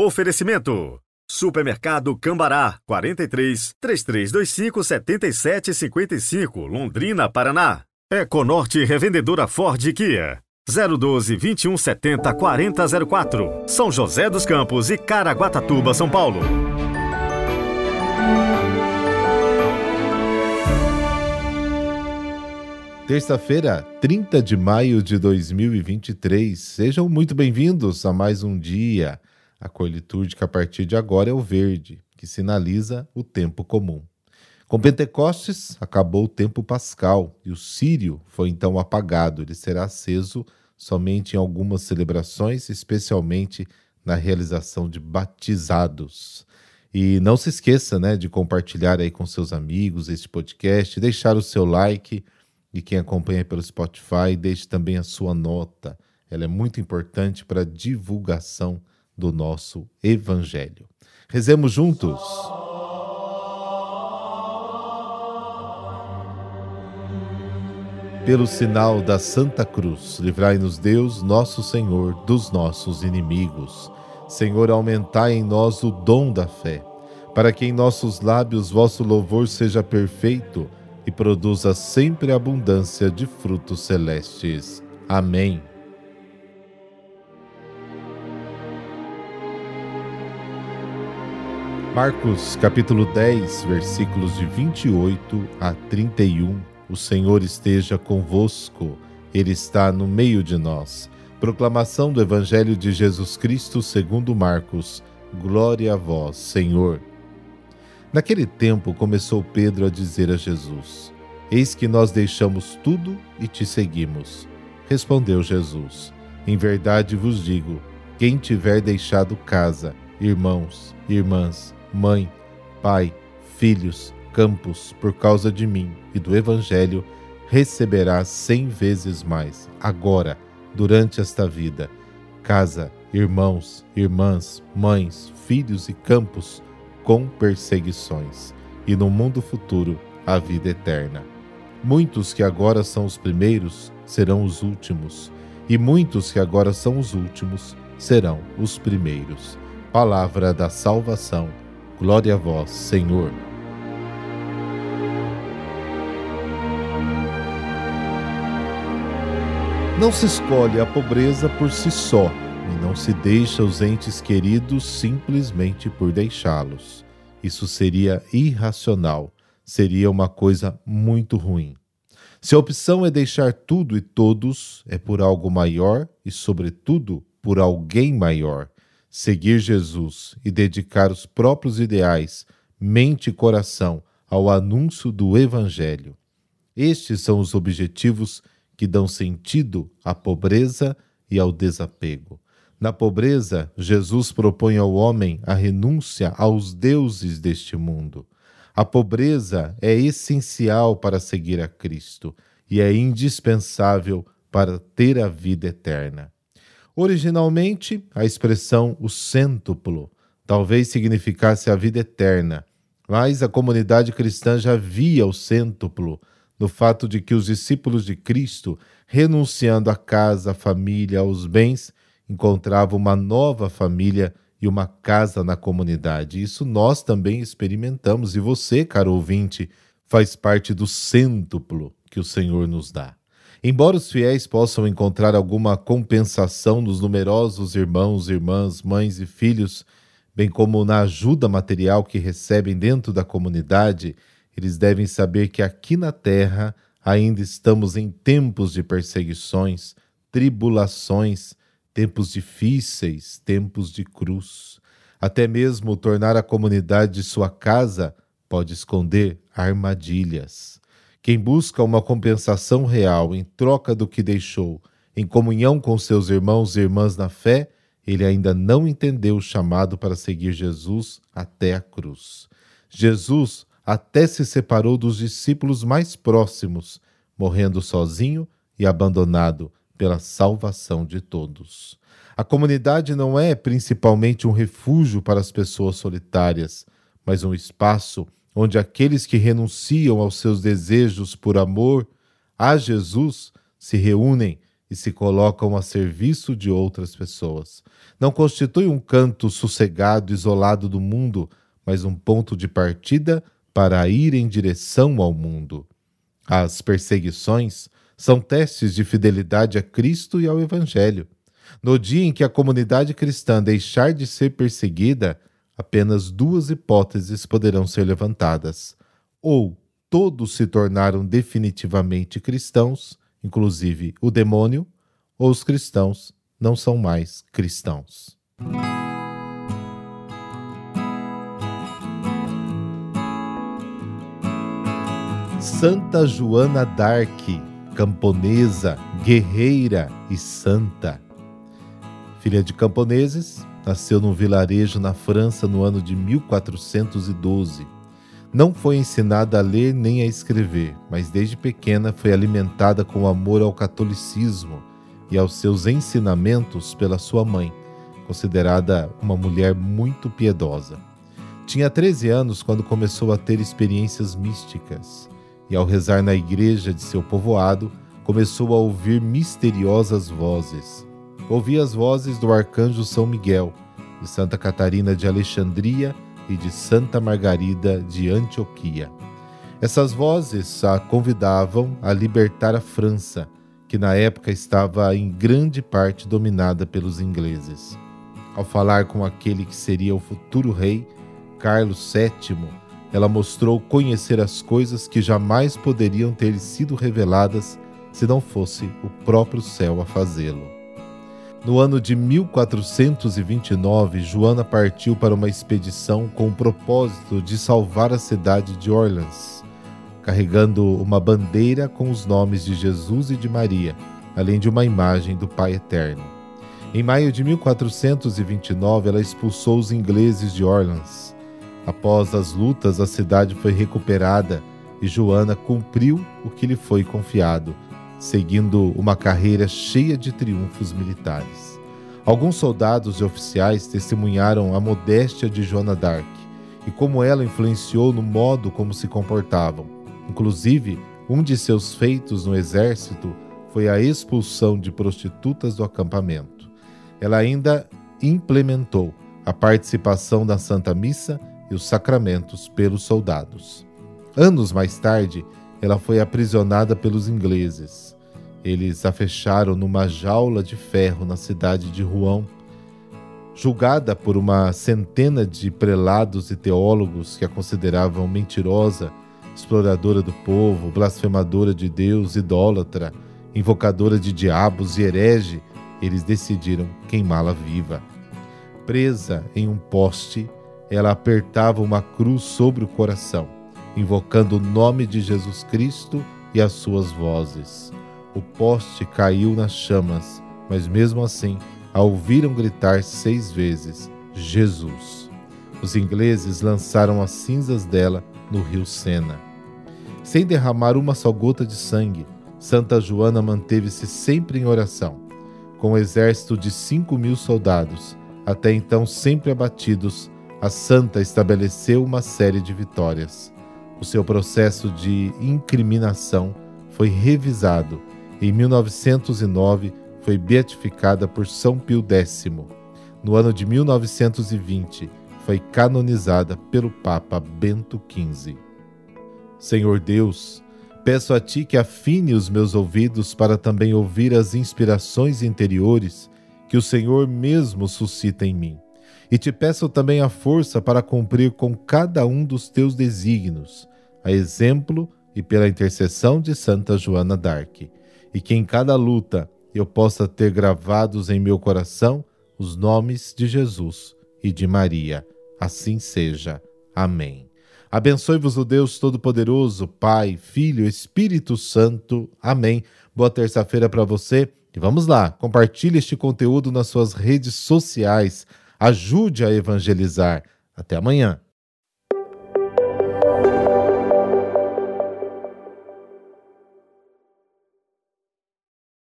Oferecimento. Supermercado Cambará, 43 3325 7755, Londrina, Paraná. Econorte Revendedora Ford Kia. 012 2170 4004, São José dos Campos e Caraguatatuba, São Paulo. Terça-feira, 30 de maio de 2023. Sejam muito bem-vindos a mais um dia. A cor litúrgica a partir de agora é o verde, que sinaliza o tempo comum. Com Pentecostes, acabou o tempo pascal e o sírio foi então apagado. Ele será aceso somente em algumas celebrações, especialmente na realização de batizados. E não se esqueça né, de compartilhar aí com seus amigos este podcast, deixar o seu like e quem acompanha pelo Spotify, deixe também a sua nota. Ela é muito importante para a divulgação do nosso Evangelho. Rezemos juntos. Pelo sinal da Santa Cruz, livrai-nos Deus, nosso Senhor, dos nossos inimigos. Senhor, aumentai em nós o dom da fé, para que em nossos lábios vosso louvor seja perfeito e produza sempre abundância de frutos celestes. Amém. Marcos capítulo 10, versículos de 28 a 31. O Senhor esteja convosco, Ele está no meio de nós. Proclamação do Evangelho de Jesus Cristo segundo Marcos. Glória a vós, Senhor. Naquele tempo começou Pedro a dizer a Jesus: Eis que nós deixamos tudo e te seguimos. Respondeu Jesus: Em verdade vos digo: quem tiver deixado casa, irmãos, irmãs, mãe, pai, filhos, campos, por causa de mim e do Evangelho, receberá cem vezes mais, agora, durante esta vida, casa, irmãos, irmãs, mães, filhos e campos com perseguições, e no mundo futuro a vida eterna. Muitos que agora são os primeiros serão os últimos, e muitos que agora são os últimos serão os primeiros. Palavra da salvação. Glória a vós, Senhor. Não se escolhe a pobreza por si só e não se deixa os entes queridos simplesmente por deixá-los. Isso seria irracional, seria uma coisa muito ruim. Se a opção é deixar tudo e todos, é por algo maior e, sobretudo, por alguém maior. Seguir Jesus e dedicar os próprios ideais, mente e coração ao anúncio do Evangelho. Estes são os objetivos que dão sentido à pobreza e ao desapego. Na pobreza, Jesus propõe ao homem a renúncia aos deuses deste mundo. A pobreza é essencial para seguir a Cristo e é indispensável para ter a vida eterna. Originalmente, a expressão o cêntuplo talvez significasse a vida eterna, mas a comunidade cristã já via o cêntuplo no fato de que os discípulos de Cristo, renunciando à casa, à família, aos bens, encontrava uma nova família e uma casa na comunidade. Isso nós também experimentamos e você, caro ouvinte, faz parte do cêntuplo que o Senhor nos dá. Embora os fiéis possam encontrar alguma compensação nos numerosos irmãos, irmãs, mães e filhos, bem como na ajuda material que recebem dentro da comunidade, eles devem saber que aqui na terra ainda estamos em tempos de perseguições, tribulações, tempos difíceis, tempos de cruz. Até mesmo tornar a comunidade de sua casa pode esconder armadilhas. Quem busca uma compensação real em troca do que deixou, em comunhão com seus irmãos e irmãs na fé, ele ainda não entendeu o chamado para seguir Jesus até a cruz. Jesus até se separou dos discípulos mais próximos, morrendo sozinho e abandonado pela salvação de todos. A comunidade não é principalmente um refúgio para as pessoas solitárias, mas um espaço onde aqueles que renunciam aos seus desejos por amor a Jesus se reúnem e se colocam a serviço de outras pessoas. Não constitui um canto sossegado, isolado do mundo, mas um ponto de partida para ir em direção ao mundo. As perseguições são testes de fidelidade a Cristo e ao Evangelho. No dia em que a comunidade cristã deixar de ser perseguida, apenas duas hipóteses poderão ser levantadas. Ou todos se tornaram definitivamente cristãos, inclusive o demônio, ou os cristãos não são mais cristãos. Santa Joana d'Arc, camponesa, guerreira e santa. Filha de camponeses, nasceu num vilarejo na França no ano de 1412. Não foi ensinada a ler nem a escrever, mas desde pequena foi alimentada com amor ao catolicismo e aos seus ensinamentos pela sua mãe, considerada uma mulher muito piedosa. Tinha 13 anos quando começou a ter experiências místicas e, ao rezar na igreja de seu povoado, começou a ouvir misteriosas vozes. Ouvia as vozes do arcanjo São Miguel, de Santa Catarina de Alexandria e de Santa Margarida de Antioquia. Essas vozes a convidavam a libertar a França, que na época estava em grande parte dominada pelos ingleses. Ao falar com aquele que seria o futuro rei, Carlos VII, ela mostrou conhecer as coisas que jamais poderiam ter sido reveladas se não fosse o próprio céu a fazê-lo. No ano de 1429, Joana partiu para uma expedição com o propósito de salvar a cidade de Orleans, carregando uma bandeira com os nomes de Jesus e de Maria, além de uma imagem do Pai Eterno. Em maio de 1429, ela expulsou os ingleses de Orleans Após as lutas, a cidade foi recuperada e Joana cumpriu o que lhe foi confiado, seguindo uma carreira cheia de triunfos militares. Alguns soldados e oficiais testemunharam a modéstia de Joana d'Arc e como ela influenciou no modo como se comportavam. Inclusive, um de seus feitos no exército foi a expulsão de prostitutas do acampamento. Ela ainda implementou a participação da Santa Missa e os sacramentos pelos soldados. Anos mais tarde, ela foi aprisionada pelos ingleses. Eles a fecharam numa jaula de ferro na cidade de Rouen. Julgada por uma centena de prelados e teólogos que a consideravam mentirosa, exploradora do povo, blasfemadora de Deus, idólatra, invocadora de diabos e herege, eles decidiram queimá-la viva. Presa em um poste, ela apertava uma cruz sobre o coração, invocando o nome de Jesus Cristo e as suas vozes. O poste caiu nas chamas, mas mesmo assim a ouviram gritar seis vezes: Jesus. Os ingleses lançaram as cinzas dela no rio Sena. Sem derramar uma só gota de sangue, Santa Joana manteve-se sempre em oração, com um exército de cinco mil soldados, até então sempre abatidos a santa estabeleceu uma série de vitórias. O seu processo de incriminação foi revisado. Em 1909, foi beatificada por São Pio X. No ano de 1920, foi canonizada pelo Papa Bento XV. Senhor Deus, peço a Ti que afine os meus ouvidos para também ouvir as inspirações interiores que o Senhor mesmo suscita em mim e te peço também a força para cumprir com cada um dos teus desígnios, a exemplo e pela intercessão de Santa Joana d'Arc, e que em cada luta eu possa ter gravados em meu coração os nomes de Jesus e de Maria. Assim seja. Amém. Abençoe-vos o Deus Todo-Poderoso, Pai, Filho, Espírito Santo. Amém. Boa terça-feira para você. E vamos lá, compartilhe este conteúdo nas suas redes sociais Ajude a evangelizar. Até amanhã.